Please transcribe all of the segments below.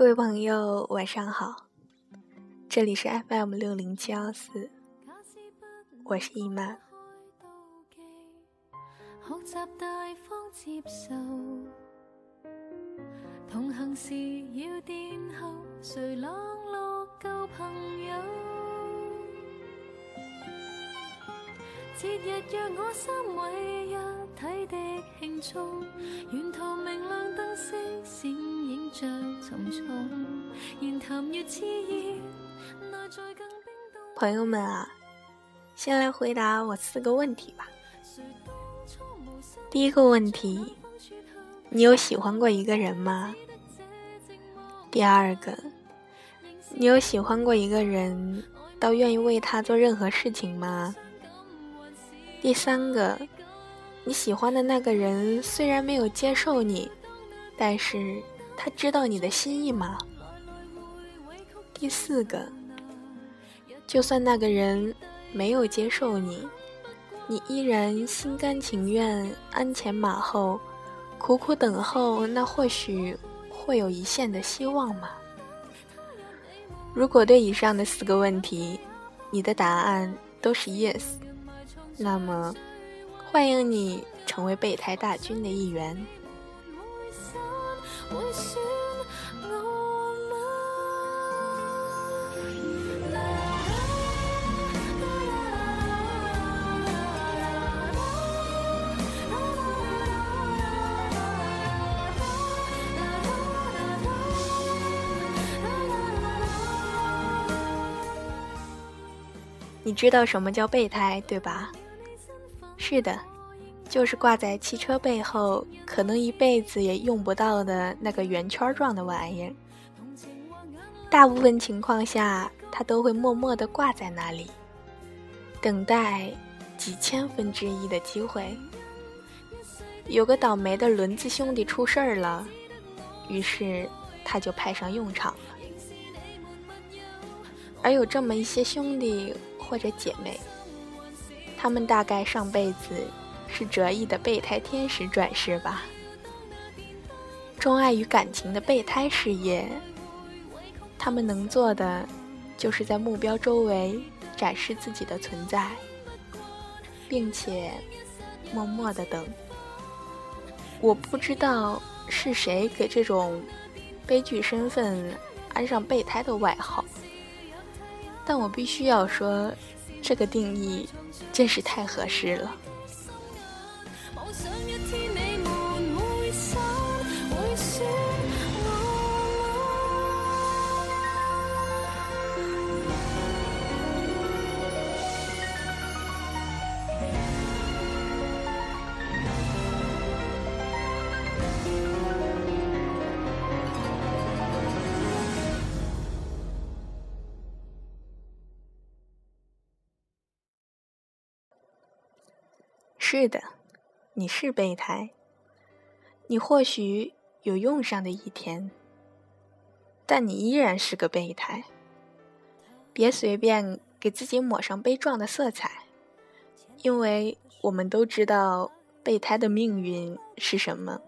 各位朋友，晚上好，这里是 FM 六零七幺四，我是伊曼。同行时要殿后，谁冷落旧朋友？节日若我心为一体的庆祝，沿途明亮灯饰闪映着重重，言谈越炽热，内在更冰冻。朋友们啊，先来回答我四个问题吧。第一个问题。你有喜欢过一个人吗？第二个，你有喜欢过一个人到愿意为他做任何事情吗？第三个，你喜欢的那个人虽然没有接受你，但是他知道你的心意吗？第四个，就算那个人没有接受你，你依然心甘情愿鞍前马后。苦苦等候，那或许会有一线的希望吗？如果对以上的四个问题，你的答案都是 yes，那么欢迎你成为备胎大军的一员。你知道什么叫备胎，对吧？是的，就是挂在汽车背后，可能一辈子也用不到的那个圆圈状的玩意儿。大部分情况下，它都会默默地挂在那里，等待几千分之一的机会。有个倒霉的轮子兄弟出事儿了，于是他就派上用场了。而有这么一些兄弟。或者姐妹，他们大概上辈子是折翼的备胎天使转世吧。钟爱于感情的备胎事业，他们能做的就是在目标周围展示自己的存在，并且默默的等。我不知道是谁给这种悲剧身份安上备胎的外号。但我必须要说，这个定义真是太合适了。是的，你是备胎。你或许有用上的一天，但你依然是个备胎。别随便给自己抹上悲壮的色彩，因为我们都知道备胎的命运是什么。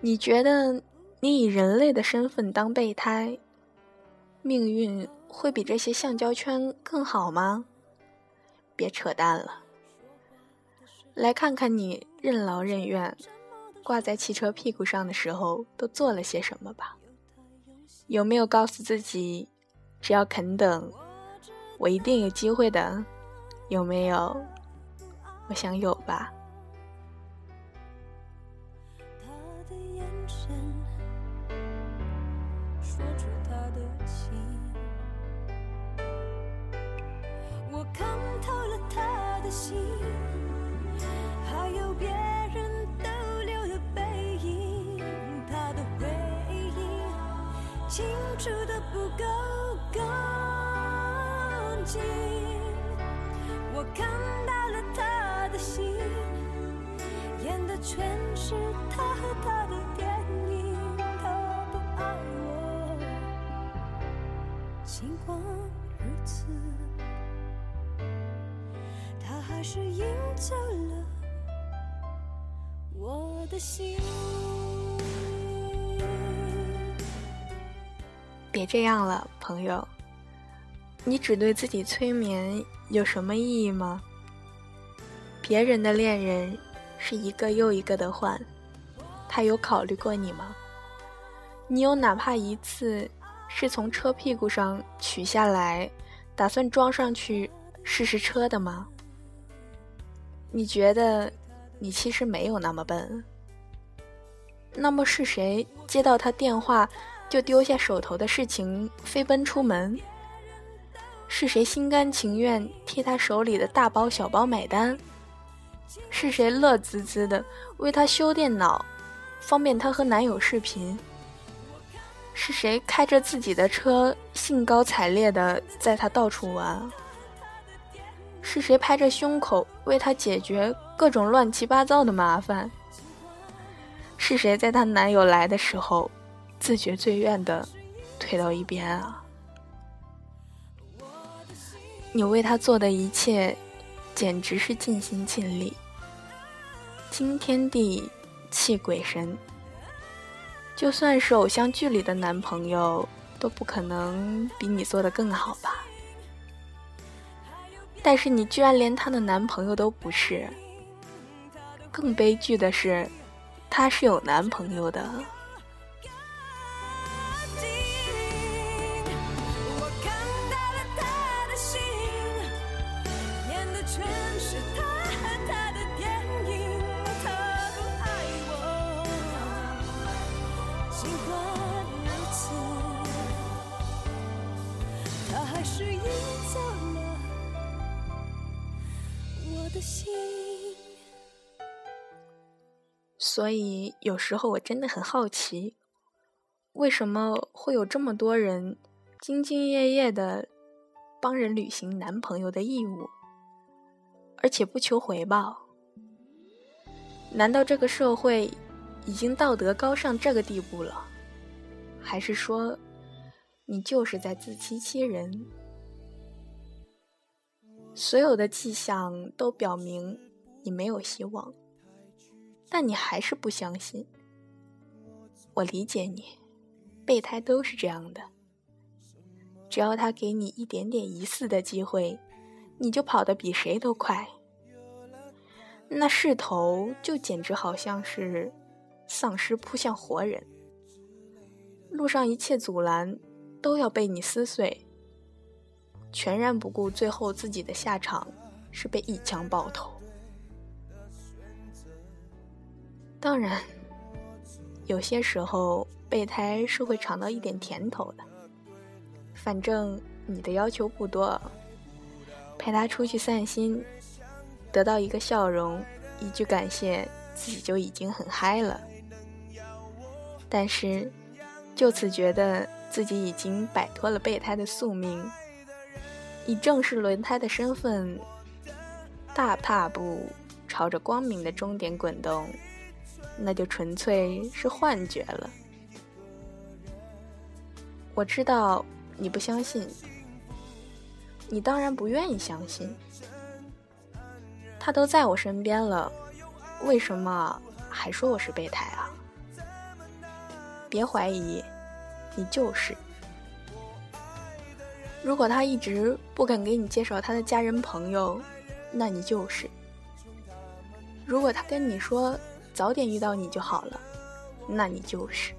你觉得你以人类的身份当备胎，命运会比这些橡胶圈更好吗？别扯淡了。来看看你任劳任怨挂在汽车屁股上的时候都做了些什么吧？有没有告诉自己，只要肯等，我一定有机会的？有没有？我想有吧。我看透了他的心。还有别人逗留的背影，他的回忆清楚的不够干净，我看到了他的心，演的全是他和他的电影。他不爱我，尽管如此，他还是赢走了别这样了，朋友。你只对自己催眠有什么意义吗？别人的恋人是一个又一个的换，他有考虑过你吗？你有哪怕一次是从车屁股上取下来，打算装上去试试车的吗？你觉得你其实没有那么笨？那么是谁接到他电话就丢下手头的事情飞奔出门？是谁心甘情愿替他手里的大包小包买单？是谁乐滋滋的为他修电脑，方便他和男友视频？是谁开着自己的车兴高采烈的载他到处玩？是谁拍着胸口为他解决各种乱七八糟的麻烦？是谁在她男友来的时候自觉自愿的退到一边啊？你为他做的一切，简直是尽心尽力，惊天地，泣鬼神。就算是偶像剧里的男朋友，都不可能比你做的更好吧？但是你居然连她的男朋友都不是。更悲剧的是，她是有男朋友的。是隐藏了我的心所以有时候我真的很好奇，为什么会有这么多人兢兢业业的帮人履行男朋友的义务，而且不求回报？难道这个社会已经道德高尚这个地步了？还是说你就是在自欺欺人？所有的迹象都表明你没有希望。但你还是不相信，我理解你，备胎都是这样的。只要他给你一点点疑似的机会，你就跑得比谁都快。那势头就简直好像是丧尸扑向活人，路上一切阻拦都要被你撕碎，全然不顾最后自己的下场是被一枪爆头。当然，有些时候备胎是会尝到一点甜头的。反正你的要求不多，陪他出去散心，得到一个笑容，一句感谢，自己就已经很嗨了。但是，就此觉得自己已经摆脱了备胎的宿命，以正式轮胎的身份，大踏步朝着光明的终点滚动。那就纯粹是幻觉了。我知道你不相信，你当然不愿意相信。他都在我身边了，为什么还说我是备胎啊？别怀疑，你就是。如果他一直不肯给你介绍他的家人朋友，那你就是。如果他跟你说。早点遇到你就好了，那你就是。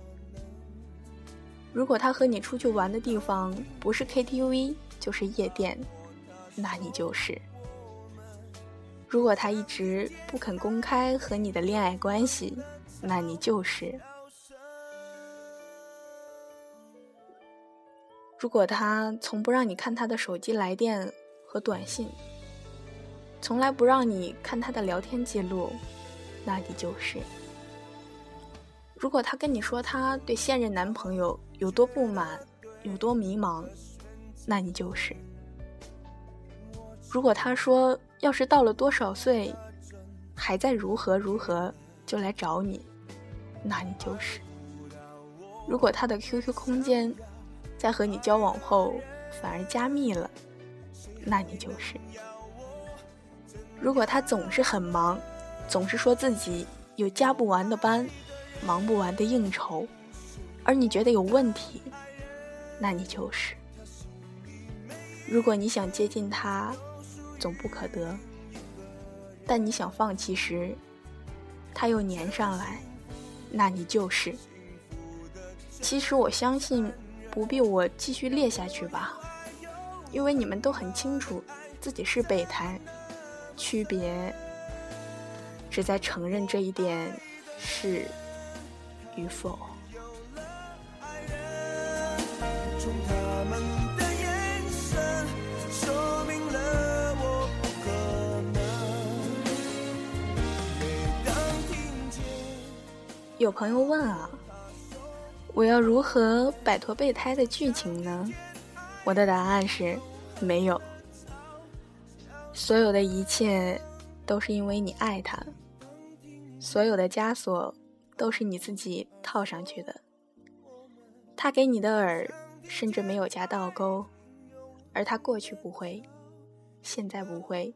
如果他和你出去玩的地方不是 KTV 就是夜店，那你就是。如果他一直不肯公开和你的恋爱关系，那你就是。如果他从不让你看他的手机来电和短信，从来不让你看他的聊天记录。那你就是。如果他跟你说他对现任男朋友有多不满，有多迷茫，那你就是。如果他说要是到了多少岁，还在如何如何就来找你，那你就是。如果他的 QQ 空间在和你交往后反而加密了，那你就是。如果他总是很忙。总是说自己有加不完的班，忙不完的应酬，而你觉得有问题，那你就是。如果你想接近他，总不可得；但你想放弃时，他又粘上来，那你就是。其实我相信，不必我继续列下去吧，因为你们都很清楚自己是备胎，区别只在承认这一点是与否。有朋友问啊。我要如何摆脱备胎的剧情呢？我的答案是没有。所有的一切都是因为你爱他，所有的枷锁都是你自己套上去的。他给你的饵甚至没有加倒钩，而他过去不会，现在不会，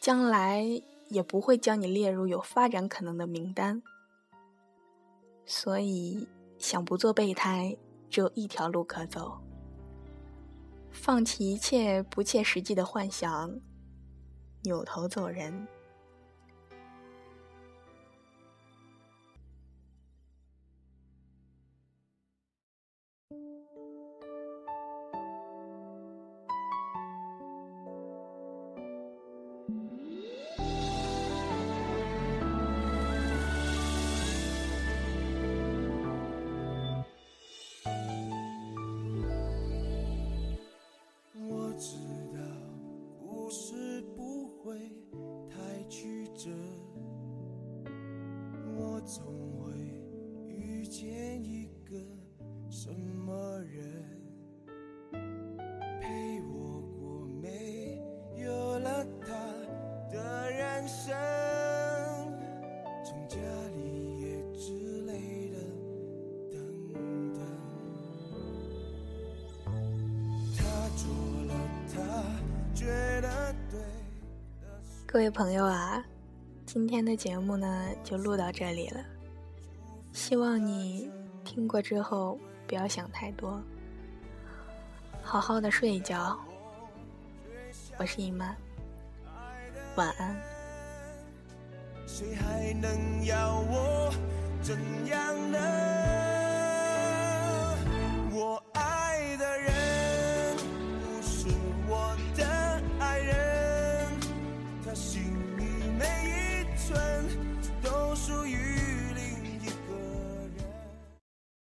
将来也不会将你列入有发展可能的名单。所以。想不做备胎，只有一条路可走：放弃一切不切实际的幻想，扭头走人。各位朋友啊，今天的节目呢就录到这里了。希望你听过之后不要想太多，好好的睡一觉。我是伊曼，晚安。谁还能要我怎样呢？